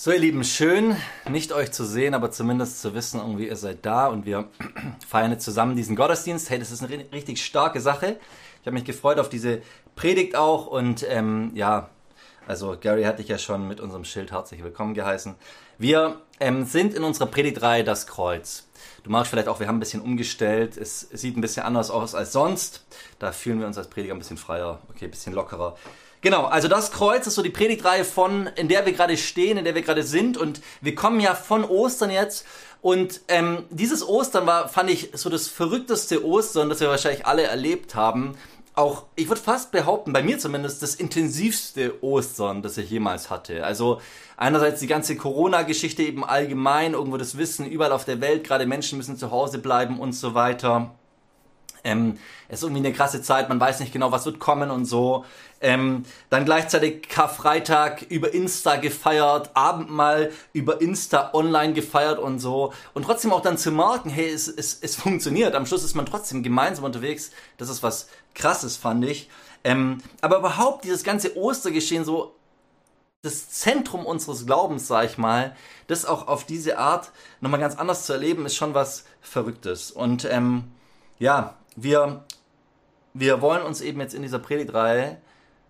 So, ihr Lieben, schön, nicht euch zu sehen, aber zumindest zu wissen, irgendwie ihr seid da und wir feiern jetzt zusammen diesen Gottesdienst. Hey, das ist eine richtig starke Sache. Ich habe mich gefreut auf diese Predigt auch und ähm, ja, also Gary hat dich ja schon mit unserem Schild herzlich willkommen geheißen. Wir ähm, sind in unserer Predigtreihe Das Kreuz. Du magst vielleicht auch, wir haben ein bisschen umgestellt. Es sieht ein bisschen anders aus als sonst. Da fühlen wir uns als Prediger ein bisschen freier, okay, ein bisschen lockerer. Genau, also das Kreuz ist so die Predigtreihe von, in der wir gerade stehen, in der wir gerade sind und wir kommen ja von Ostern jetzt und ähm, dieses Ostern war, fand ich, so das verrückteste Ostern, das wir wahrscheinlich alle erlebt haben. Auch, ich würde fast behaupten, bei mir zumindest, das intensivste Ostern, das ich jemals hatte. Also einerseits die ganze Corona-Geschichte eben allgemein, irgendwo das Wissen, überall auf der Welt, gerade Menschen müssen zu Hause bleiben und so weiter. Ähm, es ist irgendwie eine krasse Zeit, man weiß nicht genau, was wird kommen und so. Ähm, dann gleichzeitig Karfreitag über Insta gefeiert, Abendmahl über Insta online gefeiert und so. Und trotzdem auch dann zu merken, hey, es, es, es funktioniert. Am Schluss ist man trotzdem gemeinsam unterwegs. Das ist was Krasses, fand ich. Ähm, aber überhaupt dieses ganze Ostergeschehen so das Zentrum unseres Glaubens, sag ich mal, das auch auf diese Art nochmal ganz anders zu erleben, ist schon was Verrücktes. Und ähm, ja, wir, wir wollen uns eben jetzt in dieser Predigtreihe,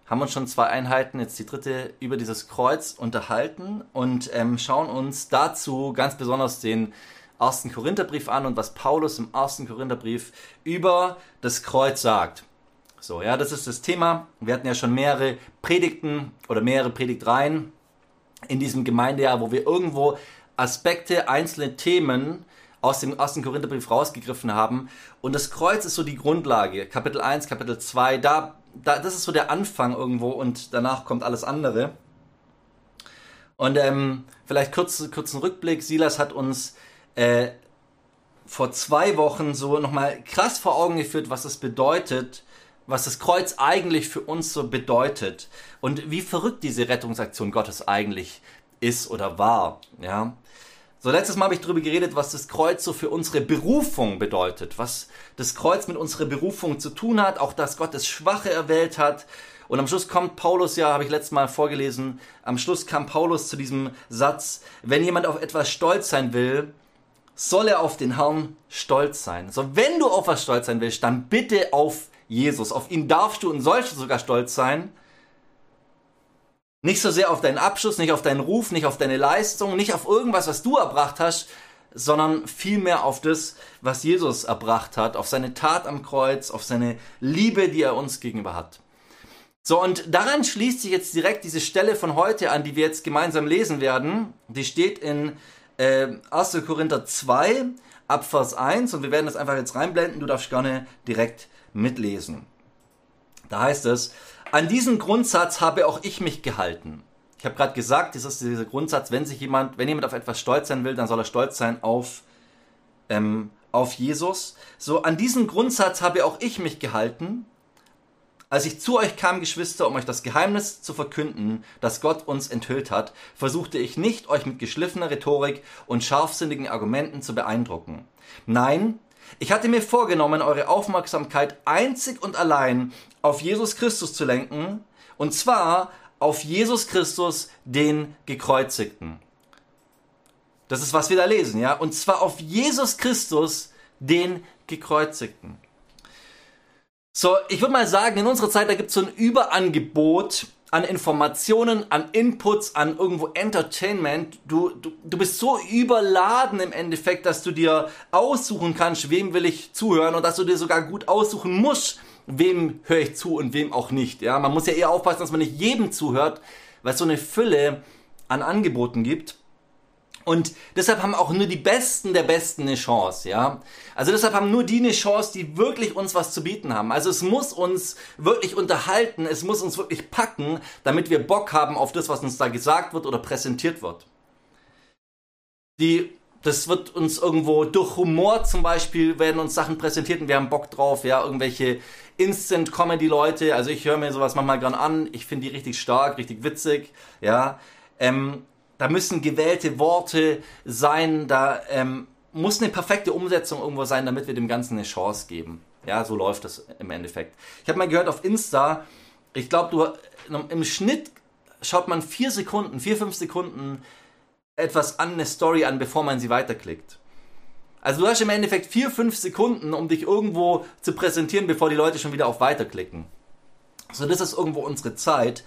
haben uns schon zwei Einheiten, jetzt die dritte, über dieses Kreuz unterhalten und ähm, schauen uns dazu ganz besonders den ersten Korintherbrief an und was Paulus im ersten Korintherbrief über das Kreuz sagt. So, ja, das ist das Thema. Wir hatten ja schon mehrere Predigten oder mehrere Predigtreihen in diesem Gemeindejahr, wo wir irgendwo Aspekte, einzelne Themen aus dem ersten Korintherbrief rausgegriffen haben. Und das Kreuz ist so die Grundlage. Kapitel 1, Kapitel 2, da, da, das ist so der Anfang irgendwo und danach kommt alles andere. Und ähm, vielleicht kurz, kurzen Rückblick. Silas hat uns äh, vor zwei Wochen so nochmal krass vor Augen geführt, was es bedeutet, was das Kreuz eigentlich für uns so bedeutet und wie verrückt diese Rettungsaktion Gottes eigentlich ist oder war. Ja, so, letztes Mal habe ich darüber geredet, was das Kreuz so für unsere Berufung bedeutet, was das Kreuz mit unserer Berufung zu tun hat, auch dass Gott das Schwache erwählt hat. Und am Schluss kommt Paulus, ja, habe ich letztes Mal vorgelesen, am Schluss kam Paulus zu diesem Satz, wenn jemand auf etwas stolz sein will, soll er auf den Herrn stolz sein. So, wenn du auf was stolz sein willst, dann bitte auf Jesus. Auf ihn darfst du und sollst du sogar stolz sein. Nicht so sehr auf deinen Abschluss, nicht auf deinen Ruf, nicht auf deine Leistung, nicht auf irgendwas, was du erbracht hast, sondern vielmehr auf das, was Jesus erbracht hat, auf seine Tat am Kreuz, auf seine Liebe, die er uns gegenüber hat. So, und daran schließt sich jetzt direkt diese Stelle von heute an, die wir jetzt gemeinsam lesen werden. Die steht in äh, 1. Korinther 2, Abvers 1, und wir werden das einfach jetzt reinblenden. Du darfst gerne direkt mitlesen. Da heißt es, an diesen Grundsatz habe auch ich mich gehalten. Ich habe gerade gesagt, das ist dieser Grundsatz, wenn sich jemand, wenn jemand auf etwas stolz sein will, dann soll er stolz sein auf, ähm, auf Jesus. So, an diesen Grundsatz habe auch ich mich gehalten. Als ich zu euch kam, Geschwister, um euch das Geheimnis zu verkünden, das Gott uns enthüllt hat, versuchte ich nicht, euch mit geschliffener Rhetorik und scharfsinnigen Argumenten zu beeindrucken. Nein, ich hatte mir vorgenommen, eure Aufmerksamkeit einzig und allein auf Jesus Christus zu lenken, und zwar auf Jesus Christus, den Gekreuzigten. Das ist, was wir da lesen, ja? Und zwar auf Jesus Christus, den Gekreuzigten. So, ich würde mal sagen, in unserer Zeit, da gibt es so ein Überangebot an Informationen, an Inputs, an irgendwo Entertainment. Du, du, du bist so überladen im Endeffekt, dass du dir aussuchen kannst, wem will ich zuhören und dass du dir sogar gut aussuchen musst, wem höre ich zu und wem auch nicht. Ja, man muss ja eher aufpassen, dass man nicht jedem zuhört, weil es so eine Fülle an Angeboten gibt. Und deshalb haben auch nur die Besten der Besten eine Chance, ja. Also deshalb haben nur die eine Chance, die wirklich uns was zu bieten haben. Also es muss uns wirklich unterhalten, es muss uns wirklich packen, damit wir Bock haben auf das, was uns da gesagt wird oder präsentiert wird. Die, das wird uns irgendwo durch Humor zum Beispiel werden uns Sachen präsentiert und wir haben Bock drauf, ja, irgendwelche Instant-Comedy-Leute. Also ich höre mir sowas manchmal gern an, ich finde die richtig stark, richtig witzig, ja. Ähm, da müssen gewählte Worte sein, da ähm, muss eine perfekte Umsetzung irgendwo sein, damit wir dem Ganzen eine Chance geben. Ja, so läuft das im Endeffekt. Ich habe mal gehört auf Insta, ich glaube, du im Schnitt schaut man vier Sekunden, vier, fünf Sekunden etwas an, eine Story an, bevor man sie weiterklickt. Also du hast im Endeffekt vier, fünf Sekunden, um dich irgendwo zu präsentieren, bevor die Leute schon wieder auf Weiterklicken. So, das ist irgendwo unsere Zeit.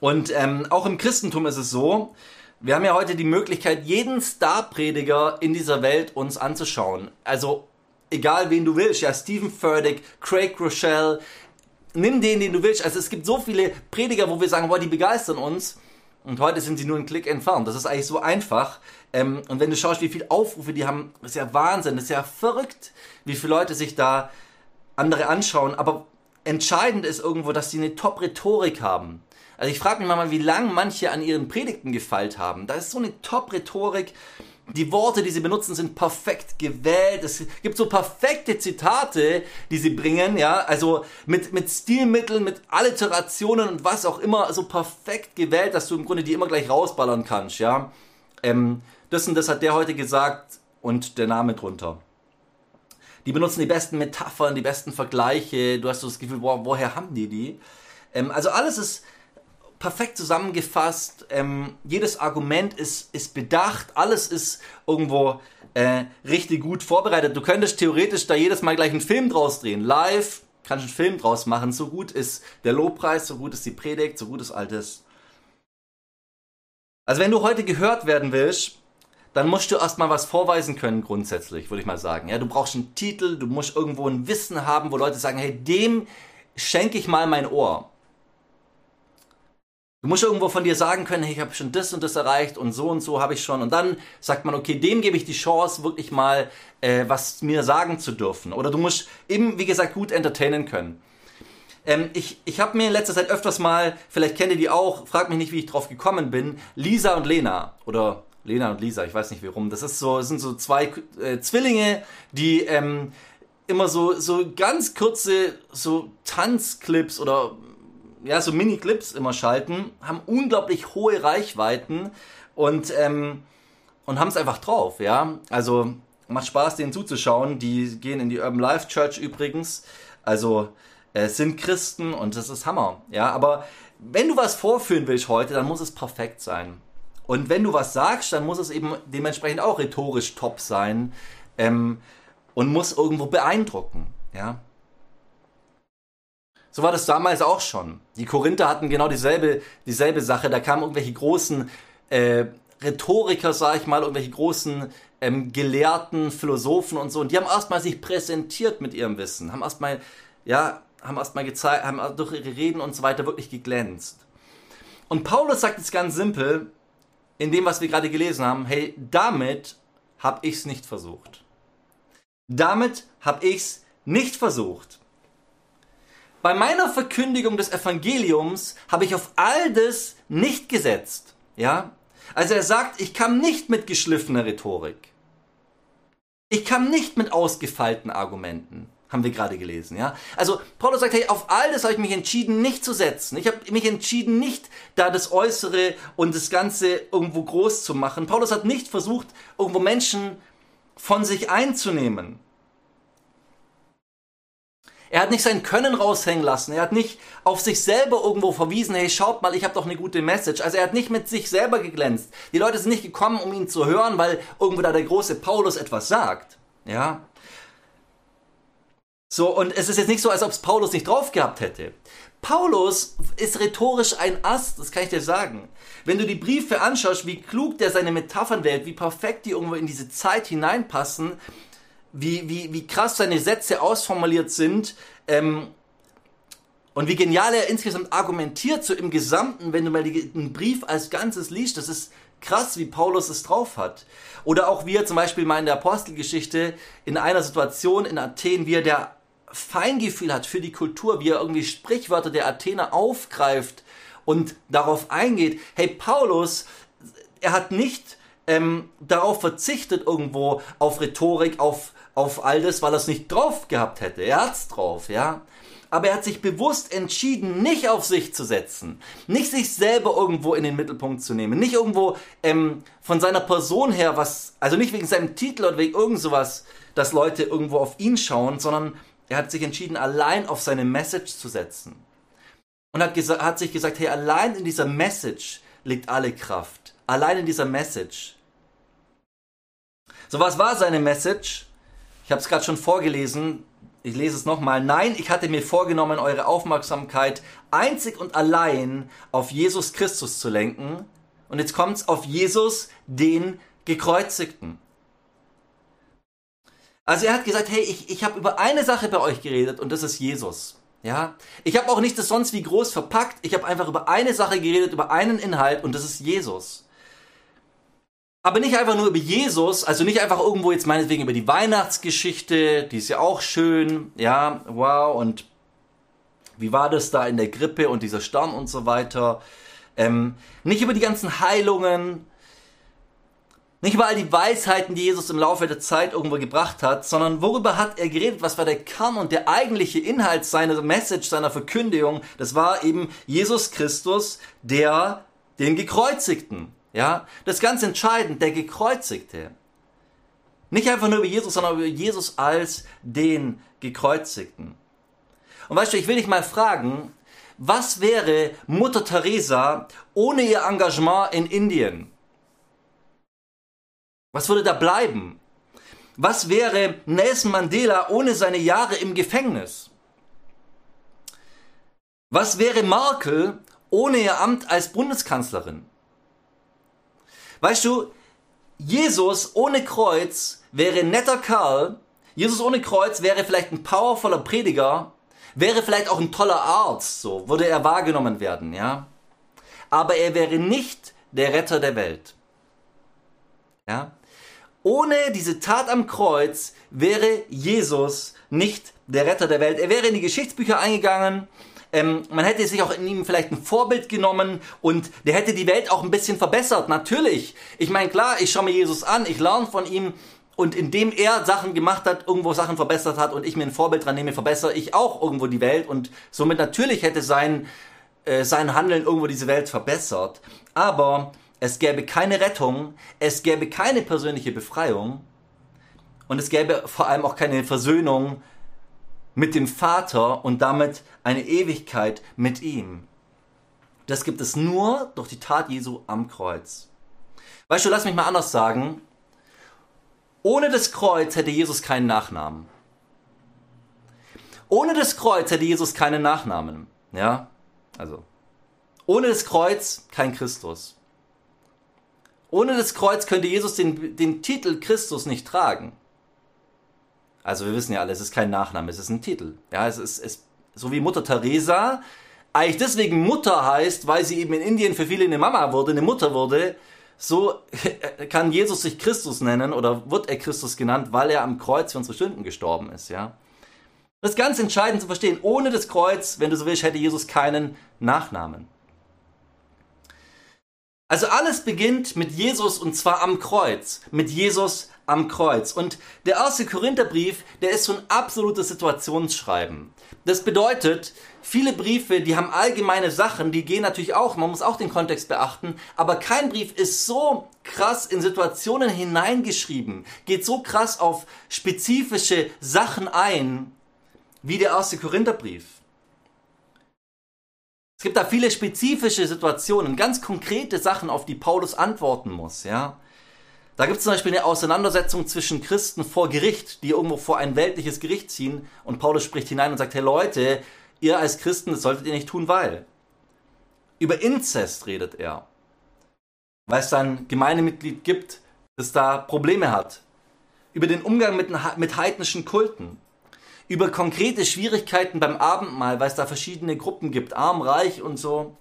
Und ähm, auch im Christentum ist es so, wir haben ja heute die Möglichkeit, jeden Starprediger in dieser Welt uns anzuschauen. Also egal wen du willst, ja, Stephen Furtick, Craig Rochelle, nimm den, den du willst. Also es gibt so viele Prediger, wo wir sagen, boah, die begeistern uns. Und heute sind sie nur einen Klick entfernt. Das ist eigentlich so einfach. Ähm, und wenn du schaust, wie viele Aufrufe die haben, ist ja Wahnsinn, ist ja verrückt, wie viele Leute sich da andere anschauen. Aber entscheidend ist irgendwo, dass sie eine Top-Rhetorik haben. Also ich frage mich mal, wie lange manche an ihren Predigten gefeilt haben. Da ist so eine Top-Rhetorik. Die Worte, die sie benutzen, sind perfekt gewählt. Es gibt so perfekte Zitate, die sie bringen, ja, also mit, mit Stilmitteln, mit Alliterationen und was auch immer, so perfekt gewählt, dass du im Grunde die immer gleich rausballern kannst, ja. Ähm, das und das hat der heute gesagt und der Name drunter. Die benutzen die besten Metaphern, die besten Vergleiche. Du hast so das Gefühl, boah, woher haben die die? Ähm, also alles ist perfekt zusammengefasst. Ähm, jedes Argument ist, ist bedacht. Alles ist irgendwo äh, richtig gut vorbereitet. Du könntest theoretisch da jedes Mal gleich einen Film draus drehen. Live kannst du einen Film draus machen. So gut ist der Lobpreis, so gut ist die Predigt, so gut ist alles. Also wenn du heute gehört werden willst, dann musst du erstmal was vorweisen können, grundsätzlich, würde ich mal sagen. Ja, du brauchst einen Titel, du musst irgendwo ein Wissen haben, wo Leute sagen, hey, dem schenke ich mal mein Ohr. Du musst irgendwo von dir sagen können, hey, ich habe schon das und das erreicht und so und so habe ich schon. Und dann sagt man, okay, dem gebe ich die Chance, wirklich mal äh, was mir sagen zu dürfen. Oder du musst eben, wie gesagt, gut entertainen können. Ähm, ich ich habe mir in letzter Zeit öfters mal, vielleicht kennt ihr die auch, fragt mich nicht, wie ich drauf gekommen bin, Lisa und Lena. Oder Lena und Lisa, ich weiß nicht warum. Das ist so, sind so zwei äh, Zwillinge, die ähm, immer so, so ganz kurze so Tanzclips oder ja, so Mini-Clips immer schalten, haben unglaublich hohe Reichweiten und, ähm, und haben es einfach drauf, ja. Also macht Spaß, denen zuzuschauen. Die gehen in die Urban Life Church übrigens. Also äh, sind Christen und das ist Hammer, ja. Aber wenn du was vorführen willst heute, dann muss es perfekt sein. Und wenn du was sagst, dann muss es eben dementsprechend auch rhetorisch top sein ähm, und muss irgendwo beeindrucken, ja. So war das damals auch schon. Die Korinther hatten genau dieselbe, dieselbe Sache. Da kamen irgendwelche großen äh, Rhetoriker, sag ich mal, irgendwelche großen ähm, Gelehrten, Philosophen und so. Und die haben erstmal sich präsentiert mit ihrem Wissen, haben erstmal, ja, haben erstmal gezeigt, haben durch ihre Reden und so weiter wirklich geglänzt. Und Paulus sagt es ganz simpel, in dem, was wir gerade gelesen haben, hey, damit habe ich es nicht versucht. Damit habe ich es nicht versucht. Bei meiner Verkündigung des Evangeliums habe ich auf all das nicht gesetzt. Ja? Also er sagt, ich kam nicht mit geschliffener Rhetorik. Ich kam nicht mit ausgefeilten Argumenten. Haben wir gerade gelesen, ja? Also Paulus sagt, hey, auf all das habe ich mich entschieden, nicht zu setzen. Ich habe mich entschieden, nicht da das Äußere und das Ganze irgendwo groß zu machen. Paulus hat nicht versucht, irgendwo Menschen von sich einzunehmen. Er hat nicht sein Können raushängen lassen. Er hat nicht auf sich selber irgendwo verwiesen, hey, schaut mal, ich habe doch eine gute Message. Also er hat nicht mit sich selber geglänzt. Die Leute sind nicht gekommen, um ihn zu hören, weil irgendwo da der große Paulus etwas sagt. Ja. So, und es ist jetzt nicht so, als ob es Paulus nicht drauf gehabt hätte. Paulus ist rhetorisch ein Ast, das kann ich dir sagen. Wenn du die Briefe anschaust, wie klug der seine Metaphern wählt, wie perfekt die irgendwo in diese Zeit hineinpassen, wie, wie, wie krass seine Sätze ausformuliert sind ähm, und wie genial er insgesamt argumentiert, so im Gesamten, wenn du mal den Brief als Ganzes liest, das ist krass, wie Paulus es drauf hat. Oder auch wie er zum Beispiel mal in der Apostelgeschichte in einer Situation in Athen, wie er der Feingefühl hat für die Kultur, wie er irgendwie Sprichwörter der Athener aufgreift und darauf eingeht. Hey, Paulus, er hat nicht ähm, darauf verzichtet, irgendwo auf Rhetorik, auf auf all das, weil er es nicht drauf gehabt hätte. Er hat's drauf, ja. Aber er hat sich bewusst entschieden, nicht auf sich zu setzen, nicht sich selber irgendwo in den Mittelpunkt zu nehmen, nicht irgendwo ähm, von seiner Person her was, also nicht wegen seinem Titel oder wegen irgend sowas, dass Leute irgendwo auf ihn schauen, sondern er hat sich entschieden, allein auf seine Message zu setzen. Und hat, hat sich gesagt, hey, allein in dieser Message liegt alle Kraft. Allein in dieser Message So, was war seine Message? Ich habe es gerade schon vorgelesen. Ich lese es nochmal. Nein, ich hatte mir vorgenommen, eure Aufmerksamkeit einzig und allein auf Jesus Christus zu lenken. Und jetzt kommt es auf Jesus, den Gekreuzigten. Also er hat gesagt, hey, ich, ich habe über eine Sache bei euch geredet und das ist Jesus. Ja, ich habe auch nicht das sonst wie groß verpackt. Ich habe einfach über eine Sache geredet, über einen Inhalt und das ist Jesus. Aber nicht einfach nur über Jesus, also nicht einfach irgendwo jetzt meinetwegen über die Weihnachtsgeschichte, die ist ja auch schön, ja, wow, und wie war das da in der Grippe und dieser Stern und so weiter. Ähm, nicht über die ganzen Heilungen, nicht über all die Weisheiten, die Jesus im Laufe der Zeit irgendwo gebracht hat, sondern worüber hat er geredet? Was war der Kern und der eigentliche Inhalt seiner Message, seiner Verkündigung? Das war eben Jesus Christus, der den Gekreuzigten. Ja, das ist ganz entscheidend, der Gekreuzigte. Nicht einfach nur über Jesus, sondern über Jesus als den Gekreuzigten. Und weißt du, ich will dich mal fragen, was wäre Mutter Teresa ohne ihr Engagement in Indien? Was würde da bleiben? Was wäre Nelson Mandela ohne seine Jahre im Gefängnis? Was wäre Merkel ohne ihr Amt als Bundeskanzlerin? Weißt du, Jesus ohne Kreuz wäre ein netter Kerl, Jesus ohne Kreuz wäre vielleicht ein powervoller Prediger, wäre vielleicht auch ein toller Arzt, so würde er wahrgenommen werden, ja. Aber er wäre nicht der Retter der Welt. Ja? Ohne diese Tat am Kreuz wäre Jesus nicht der Retter der Welt. Er wäre in die Geschichtsbücher eingegangen. Ähm, man hätte sich auch in ihm vielleicht ein Vorbild genommen und der hätte die Welt auch ein bisschen verbessert. Natürlich. Ich meine, klar, ich schaue mir Jesus an, ich lerne von ihm und indem er Sachen gemacht hat, irgendwo Sachen verbessert hat und ich mir ein Vorbild dran nehme, verbessere ich auch irgendwo die Welt und somit natürlich hätte sein, äh, sein Handeln irgendwo diese Welt verbessert. Aber es gäbe keine Rettung, es gäbe keine persönliche Befreiung und es gäbe vor allem auch keine Versöhnung mit dem Vater und damit eine Ewigkeit mit ihm. Das gibt es nur durch die Tat Jesu am Kreuz. Weißt du, lass mich mal anders sagen. Ohne das Kreuz hätte Jesus keinen Nachnamen. Ohne das Kreuz hätte Jesus keinen Nachnamen. Ja? Also. Ohne das Kreuz kein Christus. Ohne das Kreuz könnte Jesus den, den Titel Christus nicht tragen. Also wir wissen ja alle, es ist kein Nachname, es ist ein Titel. Ja, es ist, es, so wie Mutter Teresa eigentlich deswegen Mutter heißt, weil sie eben in Indien für viele eine Mama wurde, eine Mutter wurde, so kann Jesus sich Christus nennen oder wird er Christus genannt, weil er am Kreuz für unsere Sünden gestorben ist, ja. Das ist ganz entscheidend zu verstehen. Ohne das Kreuz, wenn du so willst, hätte Jesus keinen Nachnamen. Also alles beginnt mit Jesus und zwar am Kreuz. Mit Jesus am Kreuz. Und der erste Korintherbrief, der ist so ein absolutes Situationsschreiben. Das bedeutet, viele Briefe, die haben allgemeine Sachen, die gehen natürlich auch, man muss auch den Kontext beachten, aber kein Brief ist so krass in Situationen hineingeschrieben, geht so krass auf spezifische Sachen ein, wie der erste Korintherbrief. Es gibt da viele spezifische Situationen, ganz konkrete Sachen, auf die Paulus antworten muss, ja. Da gibt es zum Beispiel eine Auseinandersetzung zwischen Christen vor Gericht, die irgendwo vor ein weltliches Gericht ziehen und Paulus spricht hinein und sagt, hey Leute, ihr als Christen, das solltet ihr nicht tun, weil. Über Inzest redet er, weil es da ein Gemeindemitglied gibt, das da Probleme hat. Über den Umgang mit, mit heidnischen Kulten über konkrete Schwierigkeiten beim Abendmahl, weil es da verschiedene Gruppen gibt, arm, reich und so.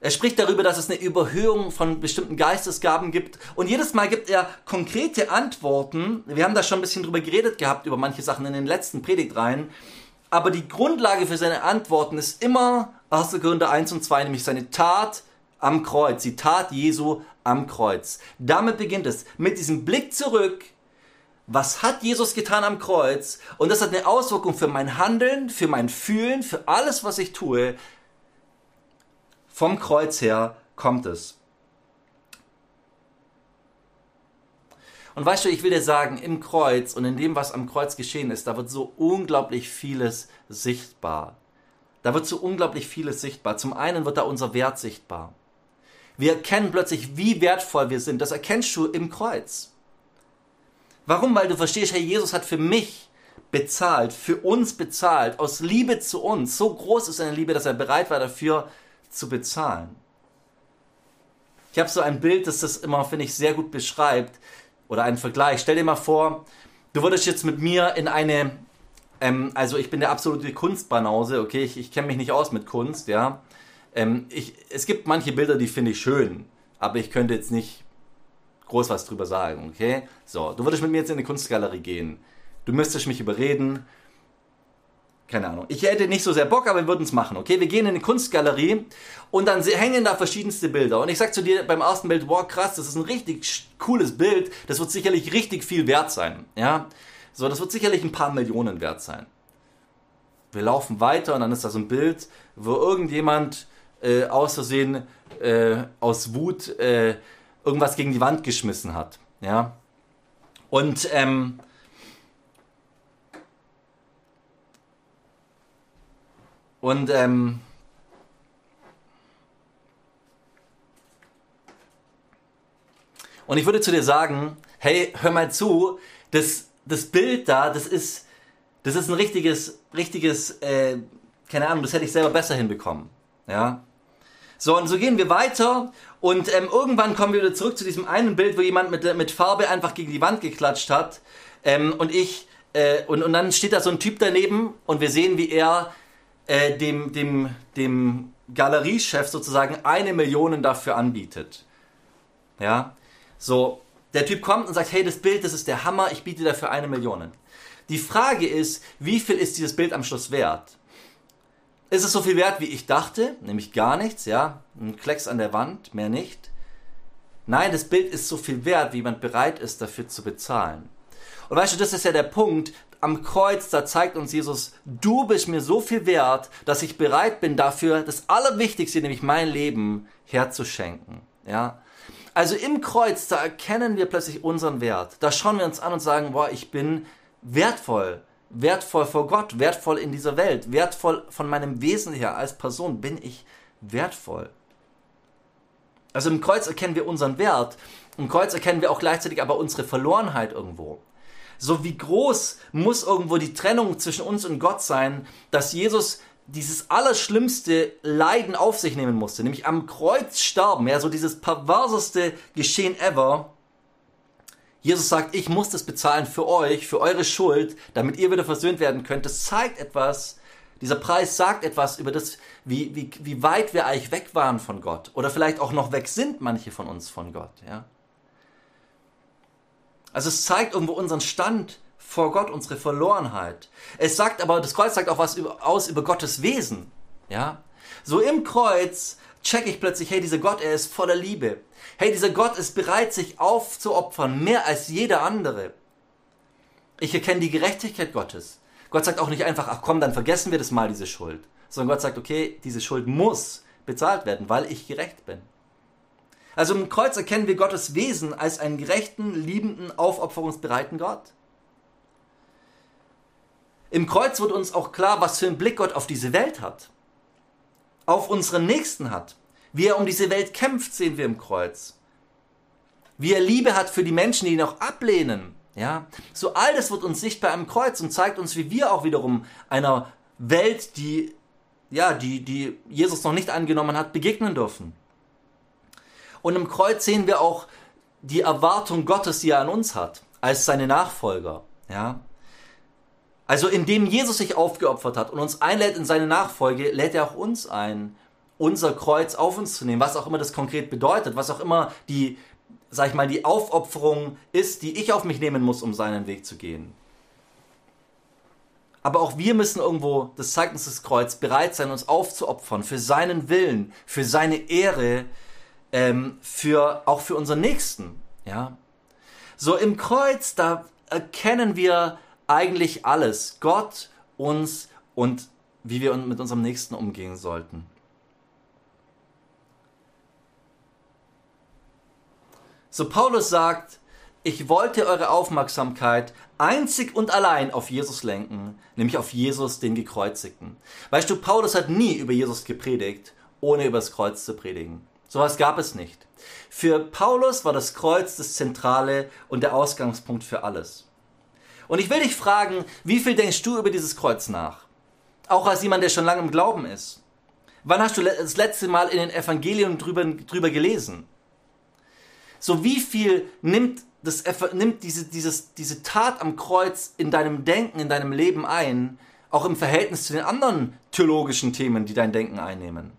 Er spricht darüber, dass es eine Überhöhung von bestimmten Geistesgaben gibt. Und jedes Mal gibt er konkrete Antworten. Wir haben da schon ein bisschen drüber geredet gehabt, über manche Sachen in den letzten Predigtreihen. Aber die Grundlage für seine Antworten ist immer 1. Korinther 1 und 2, nämlich seine Tat am Kreuz, die Tat Jesu am Kreuz. Damit beginnt es. Mit diesem Blick zurück was hat Jesus getan am Kreuz? Und das hat eine Auswirkung für mein Handeln, für mein Fühlen, für alles, was ich tue. Vom Kreuz her kommt es. Und weißt du, ich will dir sagen, im Kreuz und in dem, was am Kreuz geschehen ist, da wird so unglaublich vieles sichtbar. Da wird so unglaublich vieles sichtbar. Zum einen wird da unser Wert sichtbar. Wir erkennen plötzlich, wie wertvoll wir sind. Das erkennst du im Kreuz. Warum? Weil du verstehst, Herr Jesus hat für mich bezahlt, für uns bezahlt, aus Liebe zu uns. So groß ist seine Liebe, dass er bereit war, dafür zu bezahlen. Ich habe so ein Bild, das das immer, finde ich, sehr gut beschreibt. Oder einen Vergleich. Stell dir mal vor, du würdest jetzt mit mir in eine, ähm, also ich bin der absolute Kunstbanause, okay, ich, ich kenne mich nicht aus mit Kunst, ja. Ähm, ich, es gibt manche Bilder, die finde ich schön, aber ich könnte jetzt nicht groß was drüber sagen, okay? So, du würdest mit mir jetzt in eine Kunstgalerie gehen. Du müsstest mich überreden. Keine Ahnung. Ich hätte nicht so sehr Bock, aber wir würden es machen, okay? Wir gehen in eine Kunstgalerie und dann hängen da verschiedenste Bilder. Und ich sag zu dir beim ersten Bild, wow, krass, das ist ein richtig cooles Bild. Das wird sicherlich richtig viel wert sein, ja? So, das wird sicherlich ein paar Millionen wert sein. Wir laufen weiter und dann ist da so ein Bild, wo irgendjemand äh, aus Versehen äh, aus Wut äh, irgendwas gegen die Wand geschmissen hat. Ja? Und ähm, und ähm, und ich würde zu dir sagen, hey, hör mal zu, das, das Bild da, das ist, das ist ein richtiges, richtiges, äh, keine Ahnung, das hätte ich selber besser hinbekommen. Ja. So, und so gehen wir weiter und ähm, irgendwann kommen wir wieder zurück zu diesem einen Bild, wo jemand mit, mit Farbe einfach gegen die Wand geklatscht hat. Ähm, und ich, äh, und, und dann steht da so ein Typ daneben und wir sehen, wie er äh, dem, dem, dem Galeriechef sozusagen eine Million dafür anbietet. Ja, so, der Typ kommt und sagt, hey, das Bild, das ist der Hammer, ich biete dafür eine Million. Die Frage ist, wie viel ist dieses Bild am Schluss wert? Ist es so viel wert, wie ich dachte? Nämlich gar nichts, ja. Ein Klecks an der Wand, mehr nicht. Nein, das Bild ist so viel wert, wie man bereit ist, dafür zu bezahlen. Und weißt du, das ist ja der Punkt. Am Kreuz, da zeigt uns Jesus, du bist mir so viel wert, dass ich bereit bin, dafür das Allerwichtigste, nämlich mein Leben, herzuschenken. Ja. Also im Kreuz, da erkennen wir plötzlich unseren Wert. Da schauen wir uns an und sagen, boah, ich bin wertvoll wertvoll vor Gott, wertvoll in dieser Welt, wertvoll von meinem Wesen her als Person bin ich wertvoll. Also im Kreuz erkennen wir unseren Wert, im Kreuz erkennen wir auch gleichzeitig aber unsere Verlorenheit irgendwo. So wie groß muss irgendwo die Trennung zwischen uns und Gott sein, dass Jesus dieses allerschlimmste Leiden auf sich nehmen musste, nämlich am Kreuz sterben, ja, so dieses perverseste Geschehen ever, Jesus sagt, ich muss das bezahlen für euch, für eure Schuld, damit ihr wieder versöhnt werden könnt. Das zeigt etwas, dieser Preis sagt etwas über das, wie, wie, wie weit wir eigentlich weg waren von Gott. Oder vielleicht auch noch weg sind manche von uns von Gott. Ja? Also es zeigt irgendwo unseren Stand vor Gott, unsere Verlorenheit. Es sagt aber, das Kreuz sagt auch was über, aus über Gottes Wesen. Ja? So im Kreuz check ich plötzlich, hey, dieser Gott, er ist voller Liebe. Hey, dieser Gott ist bereit, sich aufzuopfern, mehr als jeder andere. Ich erkenne die Gerechtigkeit Gottes. Gott sagt auch nicht einfach, ach komm, dann vergessen wir das mal, diese Schuld. Sondern Gott sagt, okay, diese Schuld muss bezahlt werden, weil ich gerecht bin. Also im Kreuz erkennen wir Gottes Wesen als einen gerechten, liebenden, aufopferungsbereiten Gott. Im Kreuz wird uns auch klar, was für einen Blick Gott auf diese Welt hat auf unseren Nächsten hat. Wie er um diese Welt kämpft, sehen wir im Kreuz. Wie er Liebe hat für die Menschen, die ihn auch ablehnen. Ja, so all das wird uns sichtbar im Kreuz und zeigt uns, wie wir auch wiederum einer Welt, die, ja, die, die Jesus noch nicht angenommen hat, begegnen dürfen. Und im Kreuz sehen wir auch die Erwartung Gottes, die er an uns hat, als seine Nachfolger. Ja, also indem Jesus sich aufgeopfert hat und uns einlädt in seine Nachfolge, lädt er auch uns ein, unser Kreuz auf uns zu nehmen, was auch immer das konkret bedeutet, was auch immer die, sag ich mal, die Aufopferung ist, die ich auf mich nehmen muss, um seinen Weg zu gehen. Aber auch wir müssen irgendwo, das zeigt uns das Kreuz, bereit sein, uns aufzuopfern für seinen Willen, für seine Ehre, ähm, für, auch für unseren Nächsten. Ja? So im Kreuz, da erkennen wir eigentlich alles. Gott, uns und wie wir mit unserem Nächsten umgehen sollten. So Paulus sagt, ich wollte eure Aufmerksamkeit einzig und allein auf Jesus lenken, nämlich auf Jesus, den Gekreuzigten. Weißt du, Paulus hat nie über Jesus gepredigt, ohne über das Kreuz zu predigen. Sowas gab es nicht. Für Paulus war das Kreuz das Zentrale und der Ausgangspunkt für alles. Und ich will dich fragen, wie viel denkst du über dieses Kreuz nach? Auch als jemand, der schon lange im Glauben ist. Wann hast du das letzte Mal in den Evangelien drüber, drüber gelesen? So wie viel nimmt, das, nimmt diese, dieses, diese Tat am Kreuz in deinem Denken, in deinem Leben ein, auch im Verhältnis zu den anderen theologischen Themen, die dein Denken einnehmen?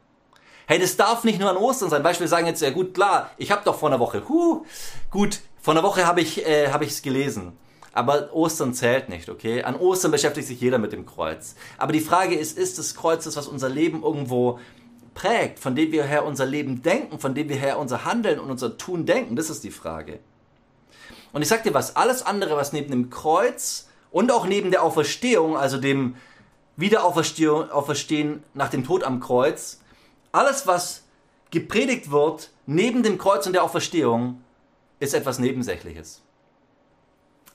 Hey, das darf nicht nur an Ostern sein. Beispiel sagen jetzt, ja gut, klar, ich habe doch vor einer Woche, huh, gut, vor einer Woche habe ich äh, hab es gelesen. Aber Ostern zählt nicht, okay? An Ostern beschäftigt sich jeder mit dem Kreuz. Aber die Frage ist, ist das Kreuz das, was unser Leben irgendwo prägt, von dem wir her unser Leben denken, von dem wir her unser Handeln und unser Tun denken? Das ist die Frage. Und ich sag dir was, alles andere, was neben dem Kreuz und auch neben der Auferstehung, also dem Wiederauferstehen nach dem Tod am Kreuz, alles, was gepredigt wird neben dem Kreuz und der Auferstehung, ist etwas Nebensächliches.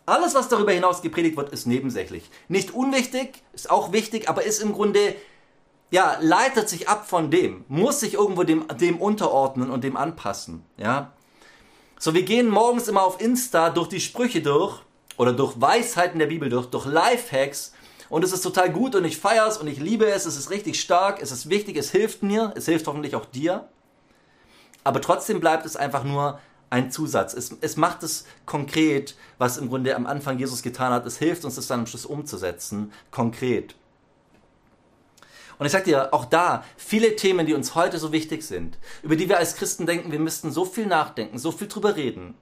Alles, was darüber hinaus gepredigt wird, ist nebensächlich. Nicht unwichtig, ist auch wichtig, aber ist im Grunde, ja, leitet sich ab von dem, muss sich irgendwo dem, dem unterordnen und dem anpassen, ja. So, wir gehen morgens immer auf Insta durch die Sprüche durch oder durch Weisheiten der Bibel durch, durch Lifehacks und es ist total gut und ich feiere es und ich liebe es, es ist richtig stark, es ist wichtig, es hilft mir, es hilft hoffentlich auch dir. Aber trotzdem bleibt es einfach nur ein Zusatz. Es, es macht es konkret, was im Grunde am Anfang Jesus getan hat. Es hilft uns, das dann am Schluss umzusetzen, konkret. Und ich sage dir, auch da, viele Themen, die uns heute so wichtig sind, über die wir als Christen denken, wir müssten so viel nachdenken, so viel drüber reden,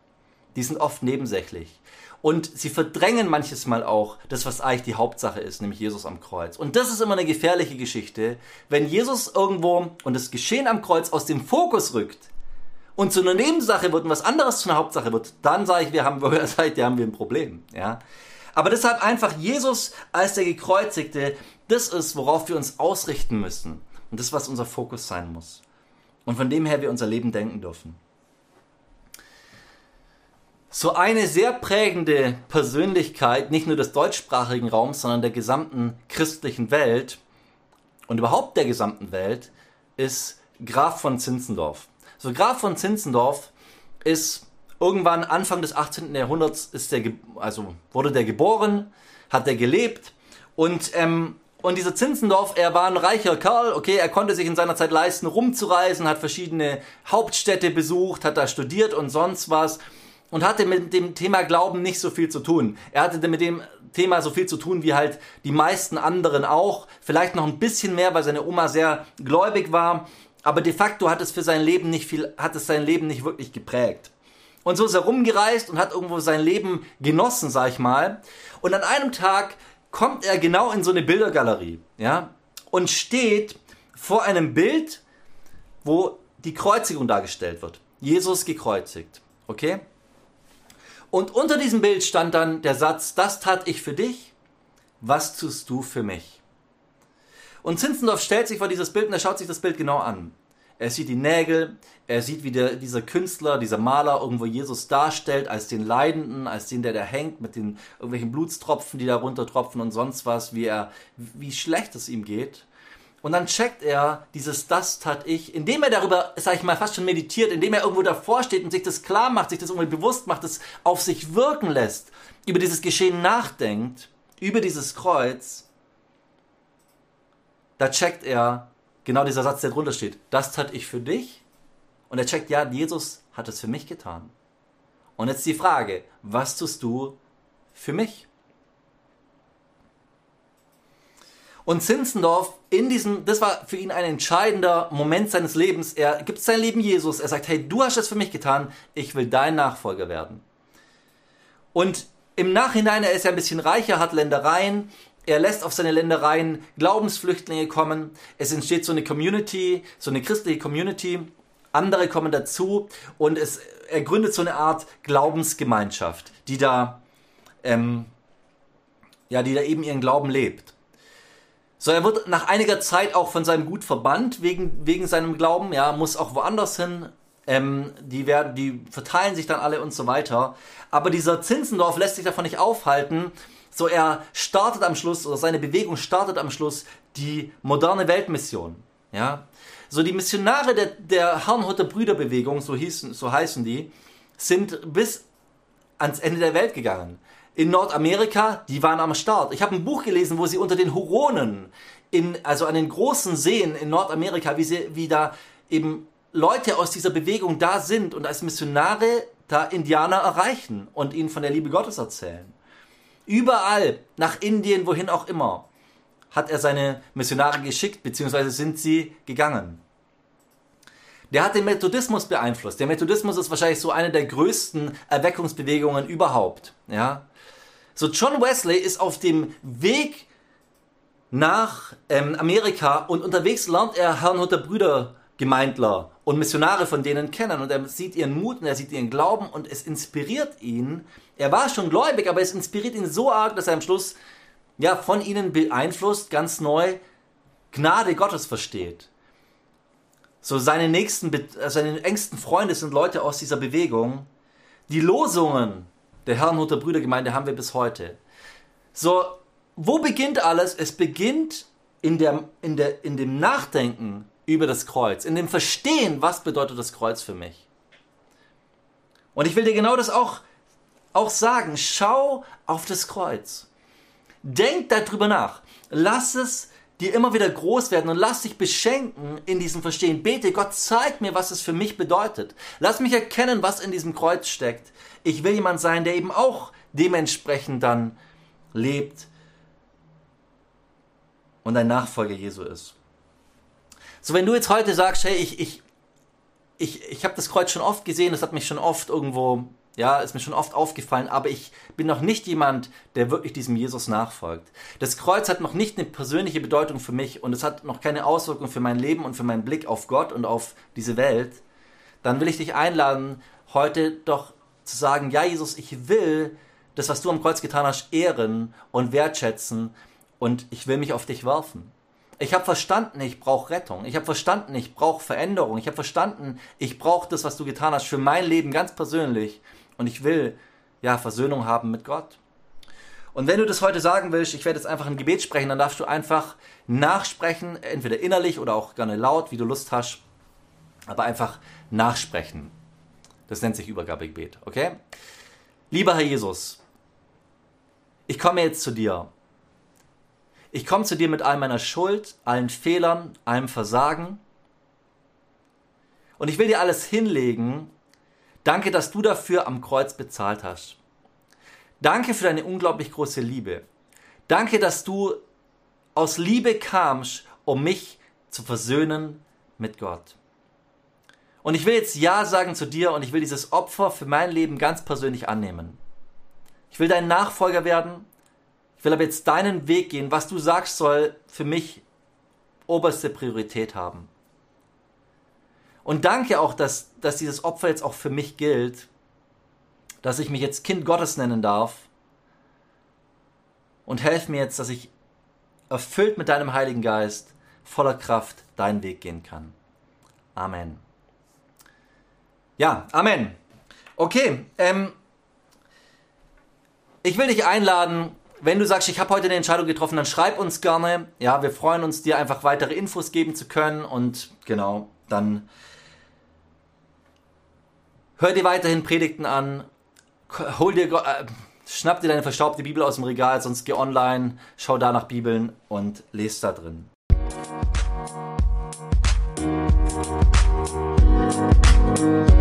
die sind oft nebensächlich. Und sie verdrängen manches Mal auch das, was eigentlich die Hauptsache ist, nämlich Jesus am Kreuz. Und das ist immer eine gefährliche Geschichte, wenn Jesus irgendwo und das Geschehen am Kreuz aus dem Fokus rückt und zu einer Nebensache wird und was anderes zu einer Hauptsache wird, dann sage ich, wir haben, seid, haben wir ein Problem. Ja? Aber deshalb einfach Jesus als der Gekreuzigte, das ist, worauf wir uns ausrichten müssen. Und das, was unser Fokus sein muss. Und von dem her wir unser Leben denken dürfen. So eine sehr prägende Persönlichkeit, nicht nur des deutschsprachigen Raums, sondern der gesamten christlichen Welt und überhaupt der gesamten Welt, ist Graf von Zinzendorf. So Graf von Zinzendorf ist irgendwann Anfang des 18. Jahrhunderts ist der, also wurde der geboren, hat er gelebt und ähm, und dieser Zinzendorf, er war ein reicher Kerl, okay, er konnte sich in seiner Zeit leisten, rumzureisen, hat verschiedene Hauptstädte besucht, hat da studiert und sonst was und hatte mit dem Thema Glauben nicht so viel zu tun. Er hatte mit dem Thema so viel zu tun wie halt die meisten anderen auch. Vielleicht noch ein bisschen mehr, weil seine Oma sehr gläubig war. Aber de facto hat es für sein Leben nicht viel, hat es sein Leben nicht wirklich geprägt. Und so ist er rumgereist und hat irgendwo sein Leben genossen, sag ich mal. Und an einem Tag kommt er genau in so eine Bildergalerie, ja, und steht vor einem Bild, wo die Kreuzigung dargestellt wird. Jesus gekreuzigt, okay? Und unter diesem Bild stand dann der Satz, das tat ich für dich, was tust du für mich? Und Zinzendorf stellt sich vor dieses Bild und er schaut sich das Bild genau an. Er sieht die Nägel, er sieht, wie der, dieser Künstler, dieser Maler irgendwo Jesus darstellt als den Leidenden, als den, der da hängt mit den irgendwelchen Blutstropfen, die da runtertropfen und sonst was, wie er, wie schlecht es ihm geht. Und dann checkt er dieses Das tat ich, indem er darüber, sag ich mal, fast schon meditiert, indem er irgendwo davor steht und sich das klar macht, sich das irgendwie bewusst macht, das auf sich wirken lässt, über dieses Geschehen nachdenkt, über dieses Kreuz, da checkt er genau dieser Satz, der drunter steht. Das tat ich für dich. Und er checkt, ja, Jesus hat es für mich getan. Und jetzt die Frage, was tust du für mich? Und Zinzendorf in diesem, das war für ihn ein entscheidender Moment seines Lebens. Er gibt sein Leben Jesus. Er sagt, hey, du hast es für mich getan. Ich will dein Nachfolger werden. Und im Nachhinein, er ist ja ein bisschen reicher, hat Ländereien. Er lässt auf seine Ländereien Glaubensflüchtlinge kommen. Es entsteht so eine Community, so eine christliche Community. Andere kommen dazu und es, er gründet so eine Art Glaubensgemeinschaft, die da, ähm, ja, die da eben ihren Glauben lebt. So, er wird nach einiger Zeit auch von seinem Gut verbannt wegen, wegen seinem Glauben, ja, muss auch woanders hin. Ähm, die werden, die verteilen sich dann alle und so weiter. Aber dieser Zinzendorf lässt sich davon nicht aufhalten. So, er startet am Schluss, oder seine Bewegung startet am Schluss die moderne Weltmission. Ja. So die Missionare der, der Herrnhuter Brüderbewegung, so, hießen, so heißen die, sind bis ans Ende der Welt gegangen. In Nordamerika, die waren am Start. Ich habe ein Buch gelesen, wo sie unter den Huronen, in, also an den großen Seen in Nordamerika, wie, sie, wie da eben Leute aus dieser Bewegung da sind und als Missionare da Indianer erreichen und ihnen von der Liebe Gottes erzählen. Überall, nach Indien, wohin auch immer, hat er seine Missionare geschickt, beziehungsweise sind sie gegangen. Der hat den Methodismus beeinflusst. Der Methodismus ist wahrscheinlich so eine der größten Erweckungsbewegungen überhaupt. Ja? So John Wesley ist auf dem Weg nach ähm, Amerika und unterwegs lernt er Herrnhuter Brüdergemeindler und Missionare von denen kennen und er sieht ihren Mut und er sieht ihren Glauben und es inspiriert ihn. Er war schon gläubig, aber es inspiriert ihn so arg, dass er am Schluss ja von ihnen beeinflusst ganz neu Gnade Gottes versteht. So seine nächsten, seine engsten Freunde sind Leute aus dieser Bewegung. Die Losungen der Herrnhuter Brüdergemeinde haben wir bis heute. So, wo beginnt alles? Es beginnt in, der, in, der, in dem Nachdenken über das Kreuz, in dem Verstehen, was bedeutet das Kreuz für mich. Und ich will dir genau das auch, auch sagen. Schau auf das Kreuz. Denk darüber nach. Lass es dir immer wieder groß werden und lass dich beschenken in diesem Verstehen. Bete, Gott, zeig mir, was es für mich bedeutet. Lass mich erkennen, was in diesem Kreuz steckt. Ich will jemand sein, der eben auch dementsprechend dann lebt und ein Nachfolger Jesu ist. So, wenn du jetzt heute sagst, hey, ich, ich, ich, ich habe das Kreuz schon oft gesehen, das hat mich schon oft irgendwo ja, ist mir schon oft aufgefallen, aber ich bin noch nicht jemand, der wirklich diesem Jesus nachfolgt. Das Kreuz hat noch nicht eine persönliche Bedeutung für mich und es hat noch keine Auswirkung für mein Leben und für meinen Blick auf Gott und auf diese Welt. Dann will ich dich einladen, heute doch zu sagen, ja Jesus, ich will das, was du am Kreuz getan hast, ehren und wertschätzen und ich will mich auf dich werfen. Ich habe verstanden, ich brauche Rettung. Ich habe verstanden, ich brauche Veränderung. Ich habe verstanden, ich brauche das, was du getan hast für mein Leben ganz persönlich. Und ich will ja Versöhnung haben mit Gott. Und wenn du das heute sagen willst, ich werde jetzt einfach ein Gebet sprechen, dann darfst du einfach nachsprechen, entweder innerlich oder auch gerne laut, wie du Lust hast, aber einfach nachsprechen. Das nennt sich Übergabegebet, okay? Lieber Herr Jesus, ich komme jetzt zu dir. Ich komme zu dir mit all meiner Schuld, allen Fehlern, allem Versagen. Und ich will dir alles hinlegen Danke, dass du dafür am Kreuz bezahlt hast. Danke für deine unglaublich große Liebe. Danke, dass du aus Liebe kamst, um mich zu versöhnen mit Gott. Und ich will jetzt Ja sagen zu dir und ich will dieses Opfer für mein Leben ganz persönlich annehmen. Ich will dein Nachfolger werden. Ich will aber jetzt deinen Weg gehen. Was du sagst, soll für mich oberste Priorität haben. Und danke auch, dass, dass dieses Opfer jetzt auch für mich gilt, dass ich mich jetzt Kind Gottes nennen darf. Und helf mir jetzt, dass ich erfüllt mit deinem Heiligen Geist voller Kraft deinen Weg gehen kann. Amen. Ja, Amen. Okay, ähm, ich will dich einladen, wenn du sagst, ich habe heute eine Entscheidung getroffen, dann schreib uns gerne. Ja, wir freuen uns, dir einfach weitere Infos geben zu können und genau, dann Hör dir weiterhin Predigten an. Hol dir, äh, schnapp dir deine verstaubte Bibel aus dem Regal, sonst geh online, schau da nach Bibeln und lest da drin. Musik